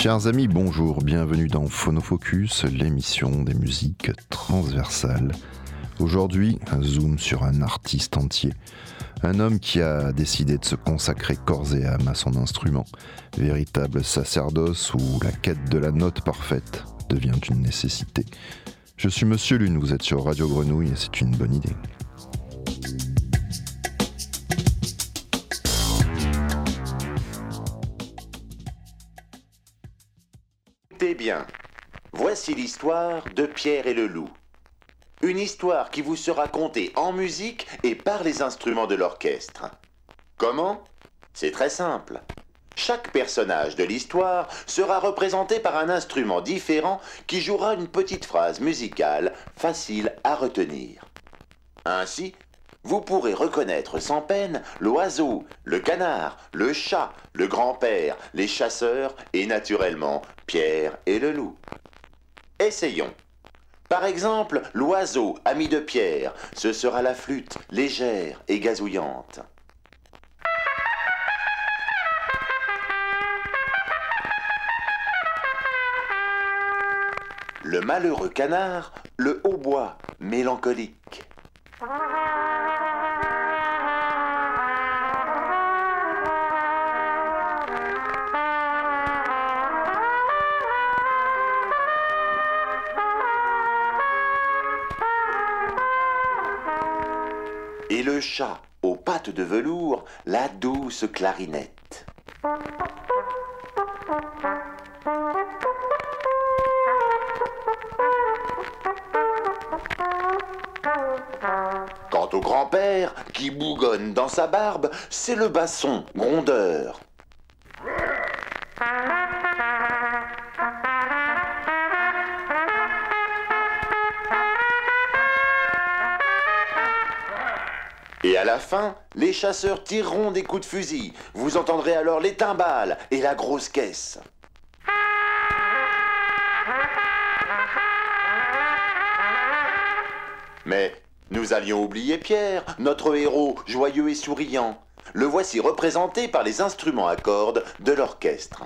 Chers amis, bonjour, bienvenue dans Phonofocus, l'émission des musiques transversales. Aujourd'hui, un zoom sur un artiste entier. Un homme qui a décidé de se consacrer corps et âme à son instrument. Véritable sacerdoce où la quête de la note parfaite devient une nécessité. Je suis Monsieur Lune, vous êtes sur Radio Grenouille et c'est une bonne idée. L'histoire de Pierre et le loup. Une histoire qui vous sera contée en musique et par les instruments de l'orchestre. Comment? C'est très simple. Chaque personnage de l'histoire sera représenté par un instrument différent qui jouera une petite phrase musicale facile à retenir. Ainsi, vous pourrez reconnaître sans peine l'oiseau, le canard, le chat, le grand-père, les chasseurs et naturellement Pierre et le loup. Essayons. Par exemple, l'oiseau, ami de Pierre, ce sera la flûte, légère et gazouillante. Le malheureux canard, le hautbois, mélancolique. Et le chat, aux pattes de velours, la douce clarinette. Quant au grand-père, qui bougonne dans sa barbe, c'est le basson, grondeur. La fin, les chasseurs tireront des coups de fusil. Vous entendrez alors les timbales et la grosse caisse. Mais nous allions oublier Pierre, notre héros joyeux et souriant. Le voici représenté par les instruments à cordes de l'orchestre.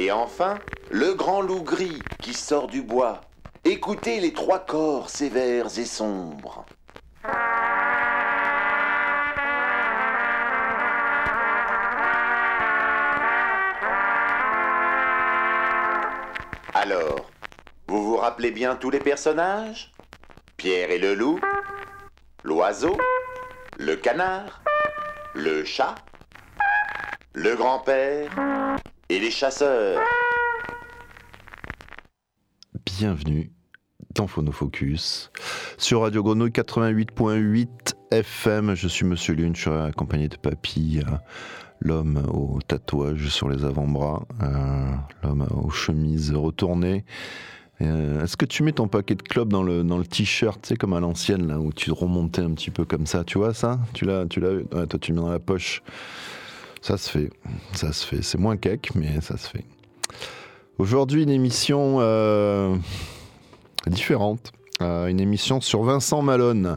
Et enfin, le grand loup gris qui sort du bois. Écoutez les trois corps sévères et sombres. Alors, vous vous rappelez bien tous les personnages? Pierre et le loup, l'oiseau, le canard, le chat, le grand-père et les chasseurs. Bienvenue dans Phonofocus sur Radio Grenouille 88.8 FM. Je suis Monsieur Lune, je suis accompagné de Papy, euh, l'homme au tatouage sur les avant-bras, euh, l'homme aux chemises retournées. Euh, Est-ce que tu mets ton paquet de clubs dans le, t-shirt, tu sais, comme à l'ancienne, là, où tu remontais un petit peu comme ça, tu vois ça? Tu l'as, tu l'as, toi tu le mets dans la poche. Ça se fait, ça se fait. C'est moins cake, mais ça se fait. Aujourd'hui, une émission euh, différente. Euh, une émission sur Vincent Malone,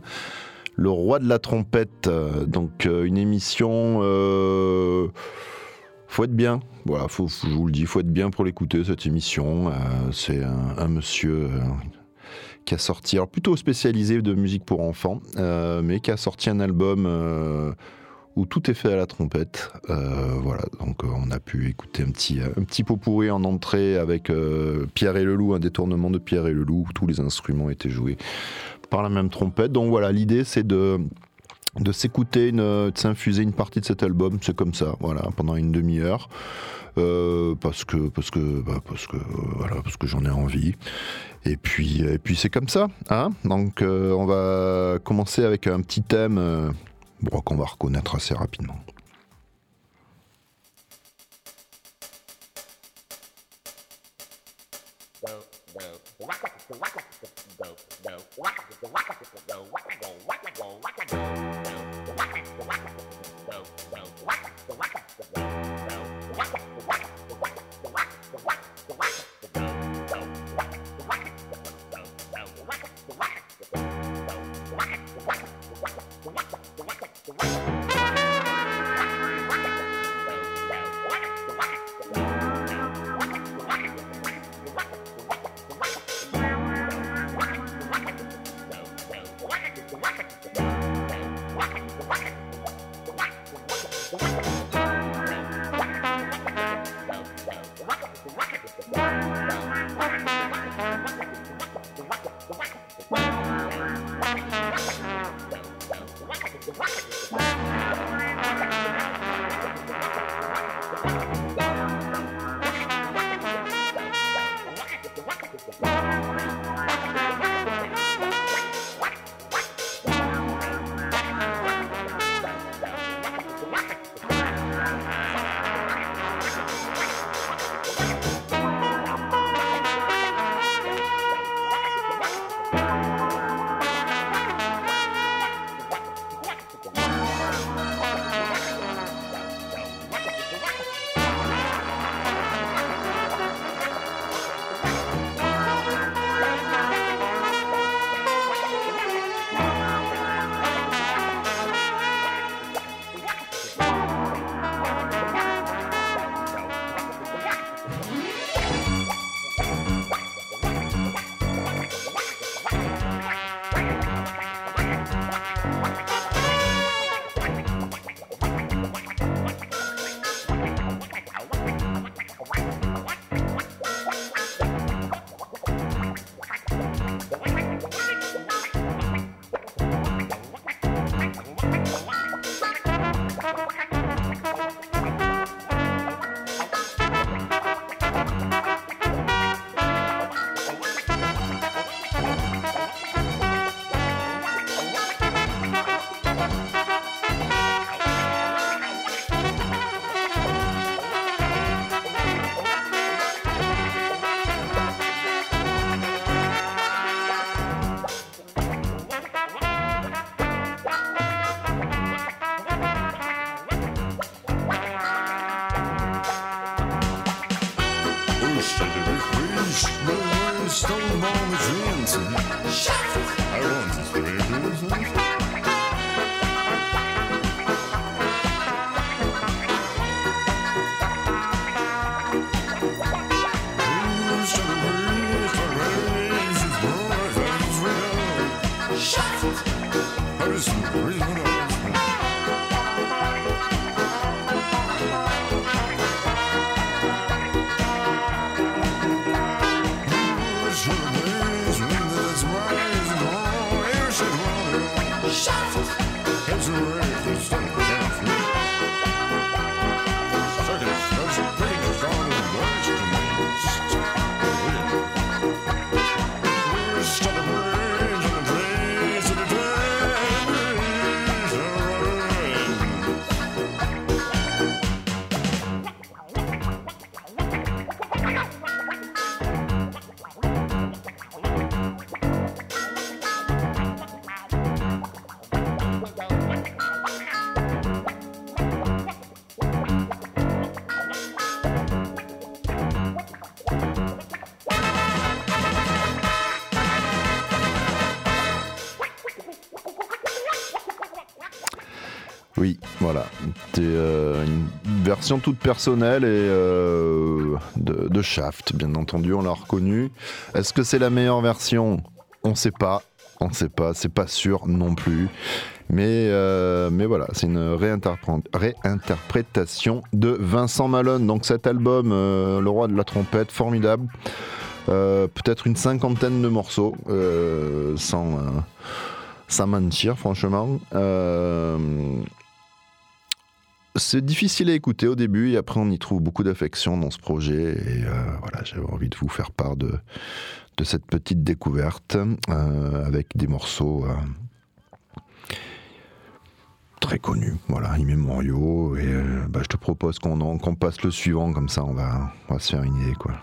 le roi de la trompette. Donc, euh, une émission. Faut être bien. Voilà, je vous le dis, faut être bien pour l'écouter, cette émission. C'est un, un monsieur. qui a sorti, alors plutôt spécialisé de musique pour enfants, mais qui a sorti un album où tout est fait à la trompette. Euh, voilà, donc euh, on a pu écouter un petit, un petit pot pourri en entrée avec euh, Pierre et le Loup, un détournement de Pierre et le Loup, où tous les instruments étaient joués par la même trompette. Donc voilà, l'idée c'est de de s'écouter, de s'infuser une partie de cet album, c'est comme ça, voilà, pendant une demi-heure, parce que parce que bah, parce que parce que j'en ai envie. Et puis et puis c'est comme ça, hein. Donc on va commencer avec un petit thème bon, qu'on va reconnaître assez rapidement. Oui, C'est euh, une version toute personnelle et euh, de, de, Shaft, bien entendu, on l'a reconnu. Est-ce que c'est la meilleure version? On ne sait pas. On ne sait pas, c'est pas sûr non plus. Mais, euh, mais voilà, c'est une réinterprétation de Vincent Malone. Donc cet album, Le Roi de la Trompette, formidable. Peut-être une cinquantaine de morceaux, sans, sans mentir, franchement. C'est difficile à écouter au début et après on y trouve beaucoup d'affection dans ce projet et euh, voilà j'avais envie de vous faire part de, de cette petite découverte euh, avec des morceaux euh, très connus, voilà, immémoriaux et bah, je te propose qu'on qu'on passe le suivant comme ça on va, on va se faire une idée quoi.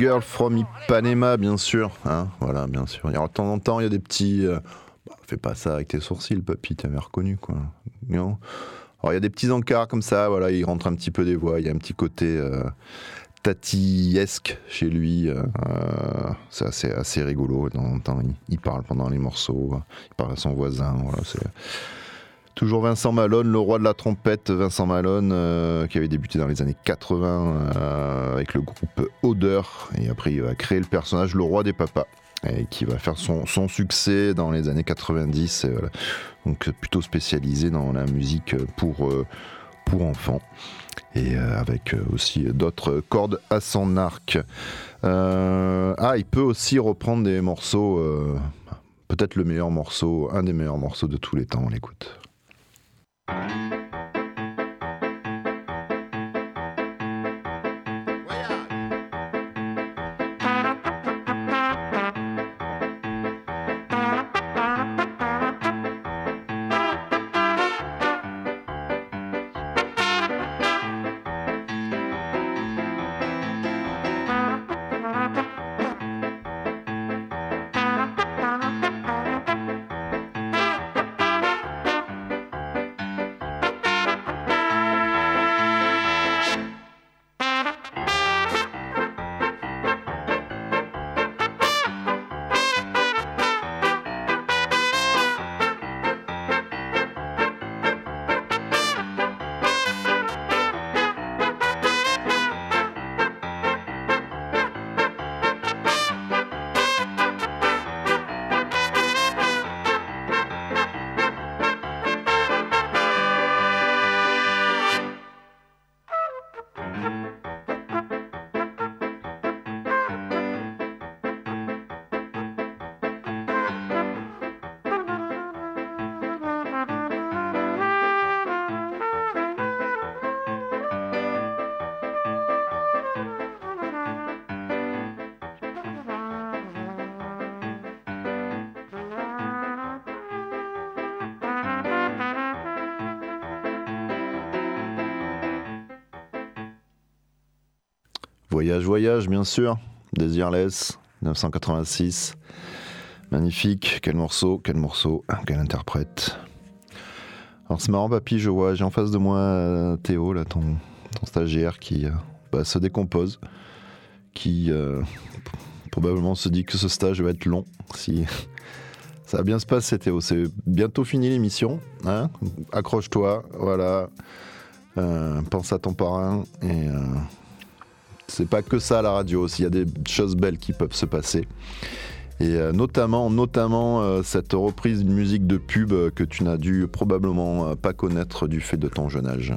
Girl from Ipanema, bien sûr. Hein voilà, bien sûr. de temps en temps, il y a des petits. Euh, bah, fais pas ça avec tes sourcils, papy, t'avais reconnu, quoi. Non Alors, il y a des petits encarts comme ça, voilà, il rentre un petit peu des voix. Il y a un petit côté. Euh, tatiesque chez lui. Euh, c'est assez, assez rigolo. De temps en temps, il, il, parle pendant les morceaux. Il parle à son voisin. Voilà, Toujours Vincent Malone, le roi de la trompette, Vincent Malone, euh, qui avait débuté dans les années 80 euh, avec le groupe Odeur, et après il va créer le personnage le roi des papas, et qui va faire son, succès dans les années 90, donc plutôt spécialisé dans la musique pour, euh, pour enfants, et avec aussi d'autres cordes à son arc. ah, il peut aussi reprendre des morceaux, peut-être le meilleur morceau, un des meilleurs morceaux de tous les temps, on l'écoute. Bye. Voyage, voyage, bien sûr. Desireless, 1986. Magnifique, quel morceau, quel morceau, quel interprète. Alors c'est marrant, papy, je vois, j'ai en face de moi euh, Théo, là, ton, stagiaire, qui euh, bah, se décompose, qui euh, probablement se dit que ce stage va être long. Si ça va bien se passer, Théo, c'est bientôt fini l'émission. Hein Accroche-toi, voilà. pense à ton parrain et c'est pas que ça la radio aussi, il y a des choses belles qui peuvent se passer. Et euh, notamment, euh, cette reprise d'une musique de pub que tu n'as dû probablement euh, pas connaître du fait de ton jeune âge.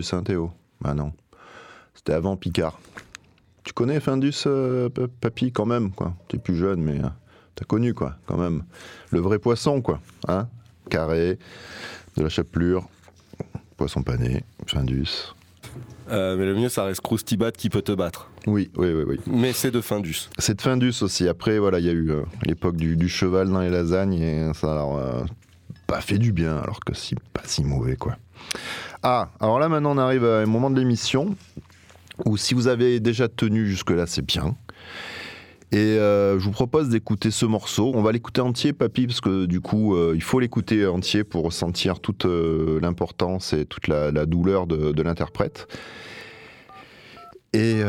Findus, hein, Théo Bah non. C'était avant Picard. Tu connais Findus, euh, papy, quand même, quoi. T'es plus jeune, mais euh, t'as connu, quoi, quand même. Le vrai poisson, quoi. Hein Carré, de la chapelure, poisson pané, Findus. Euh, mais le mieux, ça reste Krusty Bat qui peut te battre. Oui, oui, oui, oui. Mais c'est de Findus. C'est de Findus aussi. Après, voilà, il y a eu euh, l'époque du, du cheval dans les lasagnes et ça alors euh, pas fait du bien, alors que si pas si mauvais quoi. Ah, alors là maintenant on arrive à un moment de l'émission où si vous avez déjà tenu jusque là, c'est bien. Et euh, je vous propose d'écouter ce morceau. On va l'écouter entier, papy, parce que du coup, euh, il faut l'écouter entier pour ressentir toute euh, l'importance et toute la, douleur de, l'interprète. Et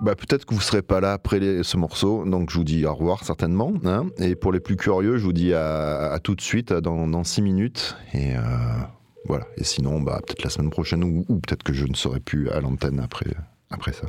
bah, peut-être que vous serez pas là après ce morceau, donc je vous dis au revoir certainement. hein. et pour les plus curieux, je vous dis à, tout de suite, dans, six minutes. Voilà. Et sinon, bah, peut-être la semaine prochaine ou, peut-être que je ne serai plus à l'antenne après, après ça.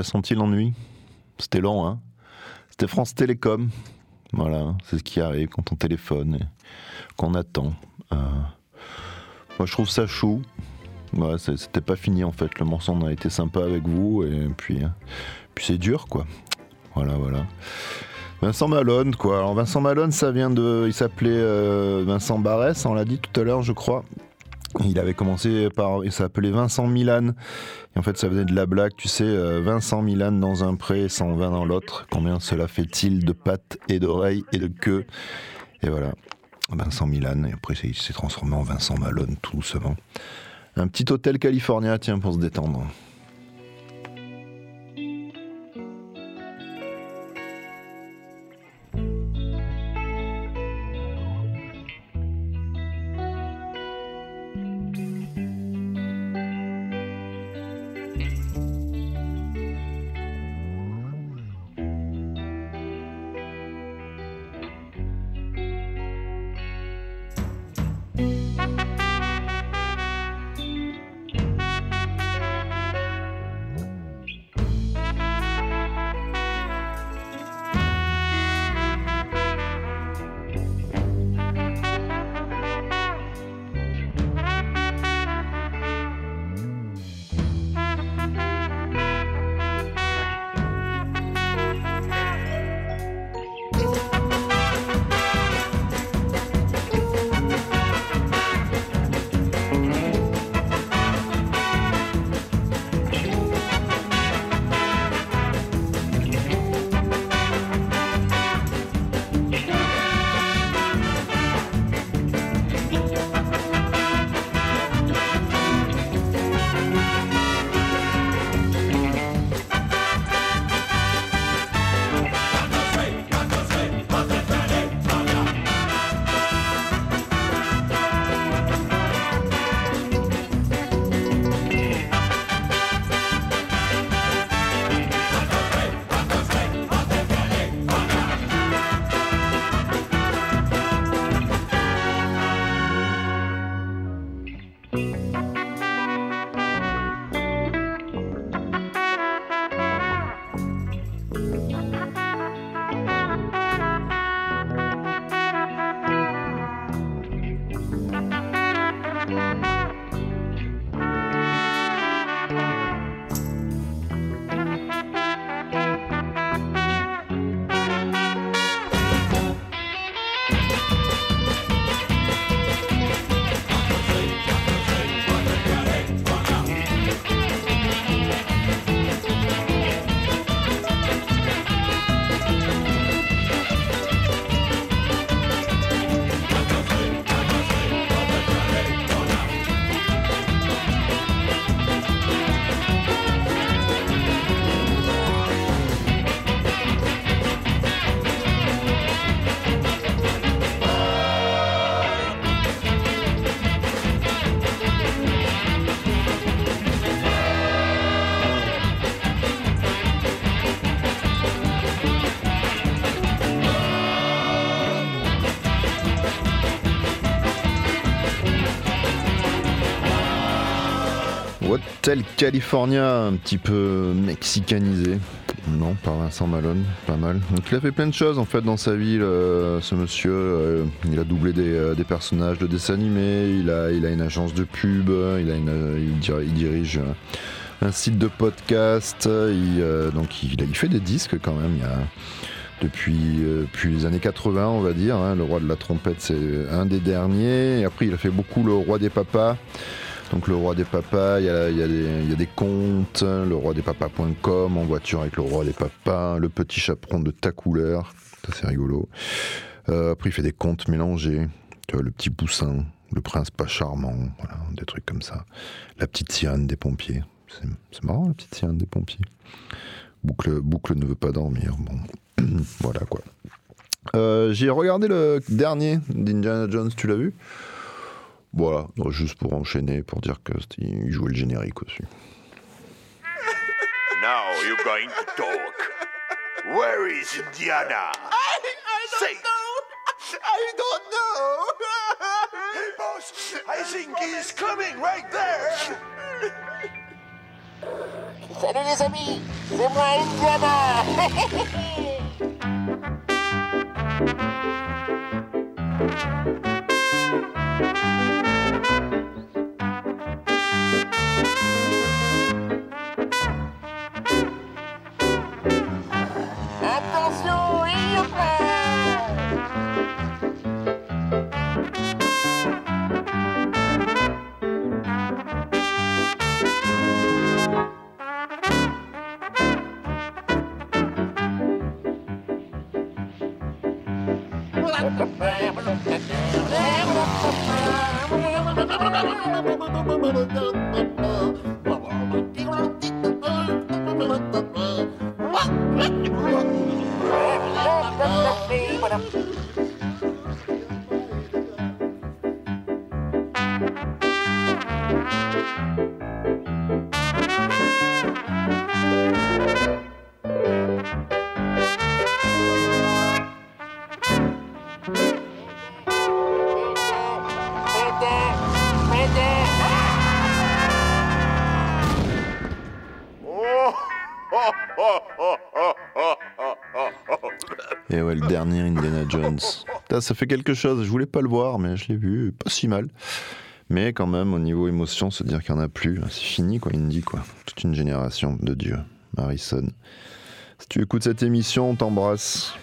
As senti l'ennui C'était lent, hein C'était France Télécom. Voilà, c'est ce qui arrive quand on téléphone et qu'on attend. Euh, moi, je trouve ça chou. C'était pas fini en fait. Le morceau on a été sympa avec vous et puis, hein, puis c'est dur quoi. Voilà, voilà. Vincent Malone, quoi. Alors Vincent Malone, ça vient de. Il s'appelait euh, Vincent Barès, on l'a dit tout à l'heure, je crois. Il avait commencé par. Il s'appelait Vincent Milan. En fait, ça venait de la blague, tu sais, euh, Vincent Milan dans un pré, 120 dans l'autre. Combien cela fait-il de pattes et d'oreilles et de queue Et voilà. Vincent Milan. Et après, il s'est transformé en Vincent Malone, tout doucement. Un petit hôtel californien, tiens, pour se détendre. Hotel California, un petit peu mexicanisé. Non, par Vincent Malone, pas mal. Donc il a fait plein de choses en fait dans sa vie, ce monsieur. Euh, il a doublé euh, des, personnages de dessins animés, il a, il a une agence de pub, il, a une, il, dirige, un site de podcast, euh, donc il, fait des disques quand même. A, depuis, les années 80, on va dire. Hein. le roi de la trompette, c'est un des derniers. Et après, il a fait beaucoup le roi des papas. Donc le roi des papas, il y a, des comptes, le roi des papas.com, en voiture avec le roi des papas, le petit chaperon de ta couleur, ça c'est rigolo. Euh, après il fait des contes mélangés, tu vois, le petit poussin, le prince pas charmant, voilà, des trucs comme ça. La petite sirène des pompiers, c'est marrant la petite sirène des pompiers. Boucle, boucle ne veut pas dormir, bon, voilà quoi. Euh, j'ai regardé le dernier d'Indiana Jones, tu l'as vu? Voilà, juste pour enchaîner, pour dire qu'il jouait le générique aussi. Now you're going to talk. Where is Indiana? I, I don't Say. know. I don't know. Boss, I think he's coming right there. Salut les amis, c'est moi Indiana Et ouais, le dernier Indiana Jones. Ça fait quelque chose, je voulais pas le voir, mais je l'ai vu, pas si mal. Mais quand même, au niveau émotion, se dire qu'il n'y en a plus, c'est fini, quoi, Indy, quoi. Toute une génération de Dieu. Harrison. Si tu écoutes cette émission, on t'embrasse.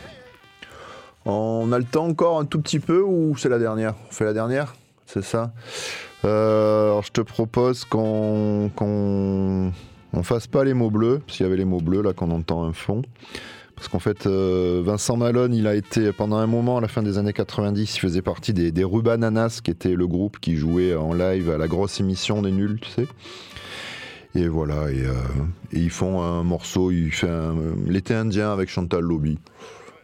On a le temps encore un tout petit peu ou c'est la dernière? On fait la dernière? C'est ça Euh, Alors je te propose qu'on qu'on on fasse pas les mots bleus, parce qu'il y avait les mots bleus là qu'on entend un fond. Parce qu'en fait, euh, Vincent Malone, il a été pendant un moment, à la fin des années 90, il faisait partie des, Rubananas, qui était le groupe qui jouait en live à la grosse émission des nuls, tu sais. Et voilà, et, euh, ils font un morceau, il fait un, l'été indien avec Chantal Lobby.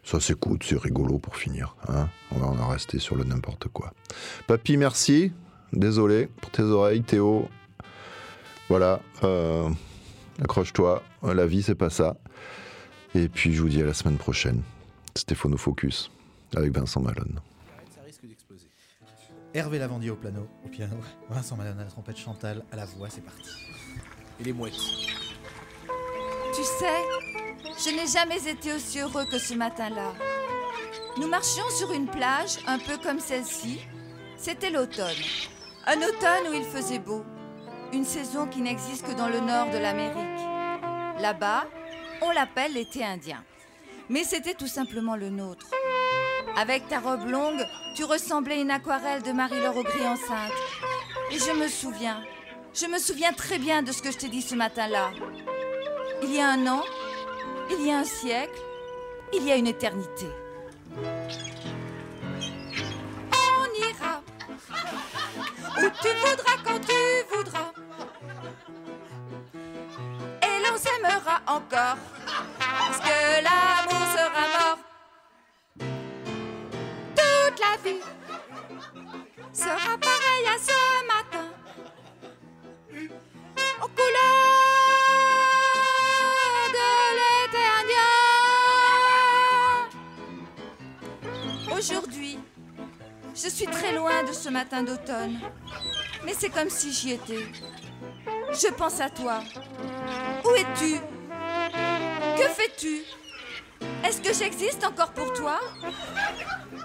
Ça s'écoute, c'est rigolo pour finir. Hein on va en rester sur le n'importe quoi. Papy, merci. Désolé pour tes oreilles, Théo. Voilà, euh, accroche-toi. La vie, c'est pas ça. Et puis, je vous dis à la semaine prochaine. C'était Phonofocus avec Vincent Malone. Ça risque d'exploser. Hervé Lavandier au piano, au piano, Vincent Malone à la trompette, Chantal à la voix, c'est parti. Et les mouettes. Tu sais, je n'ai jamais été aussi heureux que ce matin-là. Nous marchions sur une plage, un peu comme celle-ci. C'était l'automne. Un automne où il faisait beau. Une saison qui n'existe que dans le nord de l'Amérique. Là-bas, on l'appelle l'été indien. Mais c'était tout simplement le nôtre. Avec ta robe longue, tu ressemblais à une aquarelle de Marie-Laure Aubry enceinte. Et je me souviens, je me souviens très bien de ce que je t'ai dit ce matin-là. Il y a un an, il y a un siècle, il y a une éternité. On ira où tu voudras quand tu voudras. L'on s'aimera encore, parce que l'amour sera mort. Toute la vie sera pareille à ce matin. Aux couleurs de l'été indien. Aujourd'hui, je suis très loin de ce matin d'automne. Mais c'est comme si j'y étais. Je pense à toi. Où es-tu? Que fais-tu? Est-ce que j'existe encore pour toi?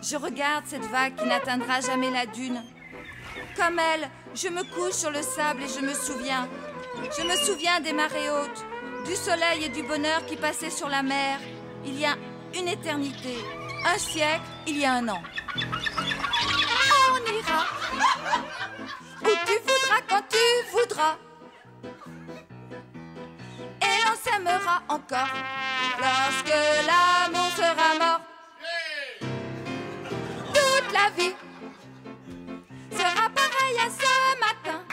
Je regarde cette vague qui n'atteindra jamais la dune. Comme elle, je me couche sur le sable et je me souviens. Je me souviens des marées hautes, du soleil et du bonheur qui passaient sur la mer. Il y a une éternité, un siècle, il y a un an. On ira où tu voudras quand tu voudras. S'aimera encore lorsque l'amour sera mort. Toute la vie sera pareille à ce matin.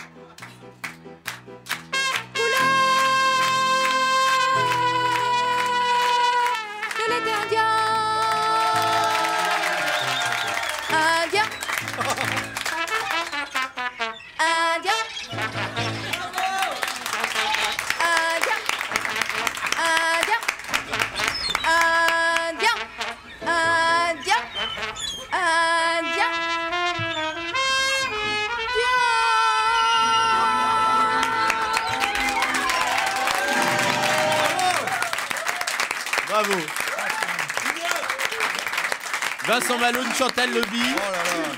Vincent Malone, Chantal Lobby. Oh là là.